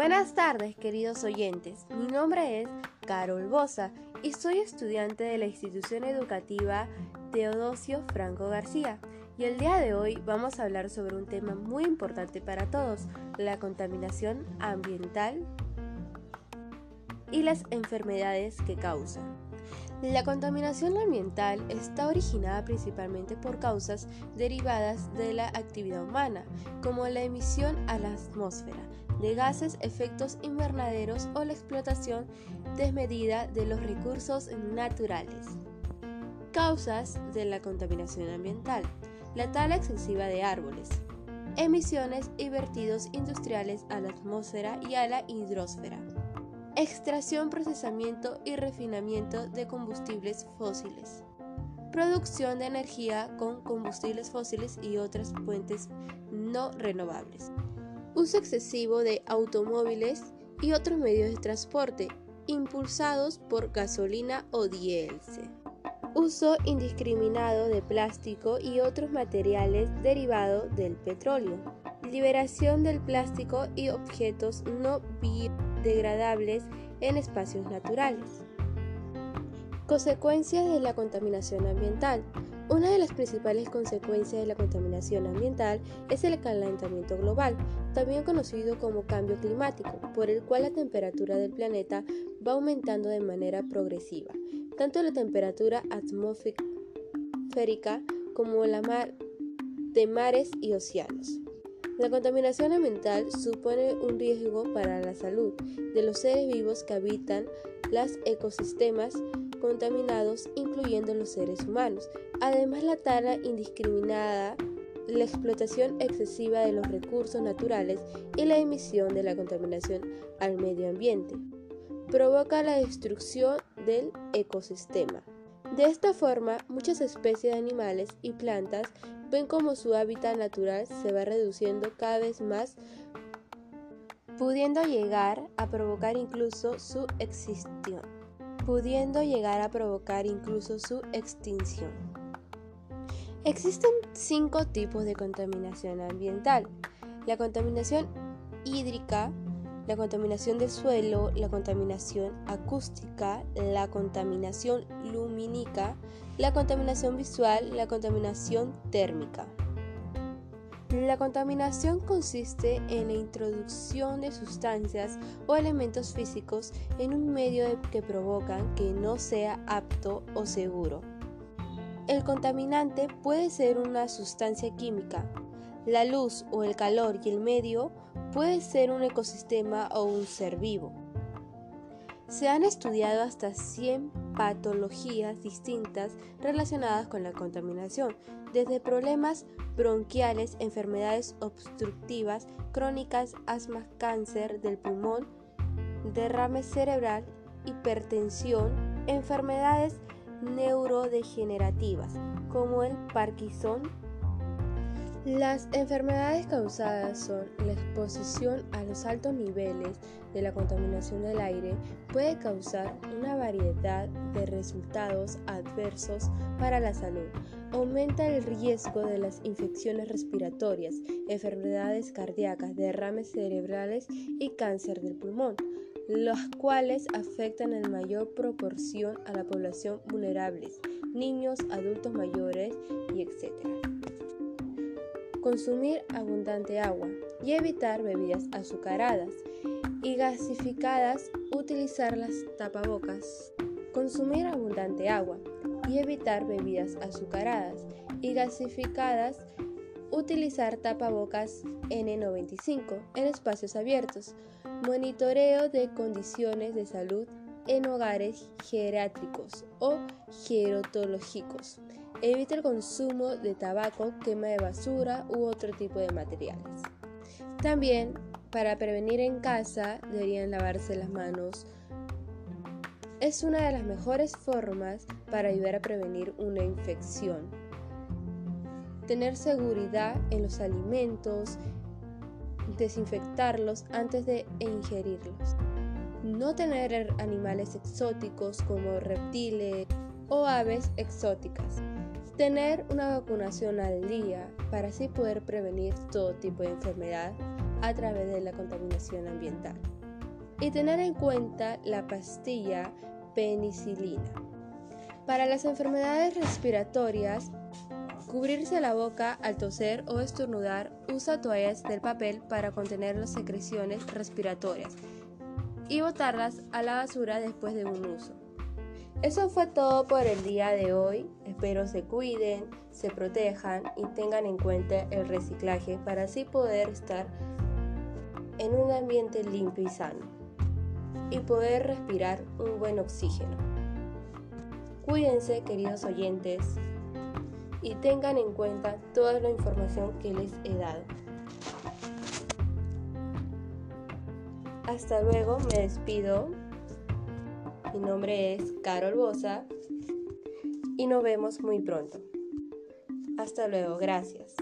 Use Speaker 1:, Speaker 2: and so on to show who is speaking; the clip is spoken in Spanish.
Speaker 1: Buenas tardes, queridos oyentes. Mi nombre es Carol Bosa y soy estudiante de la institución educativa Teodosio Franco García. Y el día de hoy vamos a hablar sobre un tema muy importante para todos, la contaminación ambiental y las enfermedades que causan. La contaminación ambiental está originada principalmente por causas derivadas de la actividad humana, como la emisión a la atmósfera de gases, efectos invernaderos o la explotación desmedida de los recursos naturales. Causas de la contaminación ambiental. La tala excesiva de árboles. Emisiones y vertidos industriales a la atmósfera y a la hidrosfera extracción, procesamiento y refinamiento de combustibles fósiles, producción de energía con combustibles fósiles y otras fuentes no renovables, uso excesivo de automóviles y otros medios de transporte impulsados por gasolina o diésel. Uso indiscriminado de plástico y otros materiales derivados del petróleo. Liberación del plástico y objetos no biodegradables degradables en espacios naturales. Consecuencias de la contaminación ambiental. Una de las principales consecuencias de la contaminación ambiental es el calentamiento global, también conocido como cambio climático, por el cual la temperatura del planeta va aumentando de manera progresiva, tanto la temperatura atmosférica como la mar de mares y océanos. La contaminación ambiental supone un riesgo para la salud de los seres vivos que habitan los ecosistemas contaminados, incluyendo los seres humanos. Además, la tala indiscriminada, la explotación excesiva de los recursos naturales y la emisión de la contaminación al medio ambiente provoca la destrucción del ecosistema. De esta forma, muchas especies de animales y plantas ven como su hábitat natural se va reduciendo cada vez más, pudiendo llegar a provocar incluso su extinción. Pudiendo llegar a provocar incluso su extinción. Existen cinco tipos de contaminación ambiental. La contaminación hídrica, la contaminación del suelo, la contaminación acústica, la contaminación lumínica, la contaminación visual, la contaminación térmica. La contaminación consiste en la introducción de sustancias o elementos físicos en un medio que provocan que no sea apto o seguro. El contaminante puede ser una sustancia química, la luz o el calor y el medio puede ser un ecosistema o un ser vivo. Se han estudiado hasta 100 patologías distintas relacionadas con la contaminación, desde problemas bronquiales, enfermedades obstructivas, crónicas, asma, cáncer del pulmón, derrame cerebral, hipertensión, enfermedades neurodegenerativas como el Parkinson, las enfermedades causadas son la exposición a los altos niveles de la contaminación del aire puede causar una variedad de resultados adversos para la salud. Aumenta el riesgo de las infecciones respiratorias, enfermedades cardíacas, derrames cerebrales y cáncer del pulmón, los cuales afectan en mayor proporción a la población vulnerable, niños, adultos mayores y etc. Consumir abundante agua y evitar bebidas azucaradas y gasificadas. Utilizar las tapabocas. Consumir abundante agua y evitar bebidas azucaradas y gasificadas. Utilizar tapabocas N95 en espacios abiertos. Monitoreo de condiciones de salud en hogares geriátricos o gerontológicos. Evita el consumo de tabaco, quema de basura u otro tipo de materiales. También, para prevenir en casa, deberían lavarse las manos. Es una de las mejores formas para ayudar a prevenir una infección. Tener seguridad en los alimentos, desinfectarlos antes de ingerirlos. No tener animales exóticos como reptiles o aves exóticas. Tener una vacunación al día para así poder prevenir todo tipo de enfermedad a través de la contaminación ambiental. Y tener en cuenta la pastilla penicilina. Para las enfermedades respiratorias, cubrirse la boca al toser o estornudar, usa toallas del papel para contener las secreciones respiratorias y botarlas a la basura después de un uso. Eso fue todo por el día de hoy. Espero se cuiden, se protejan y tengan en cuenta el reciclaje para así poder estar en un ambiente limpio y sano y poder respirar un buen oxígeno. Cuídense, queridos oyentes, y tengan en cuenta toda la información que les he dado. Hasta luego, me despido. Mi nombre es Carol Bosa y nos vemos muy pronto. Hasta luego, gracias.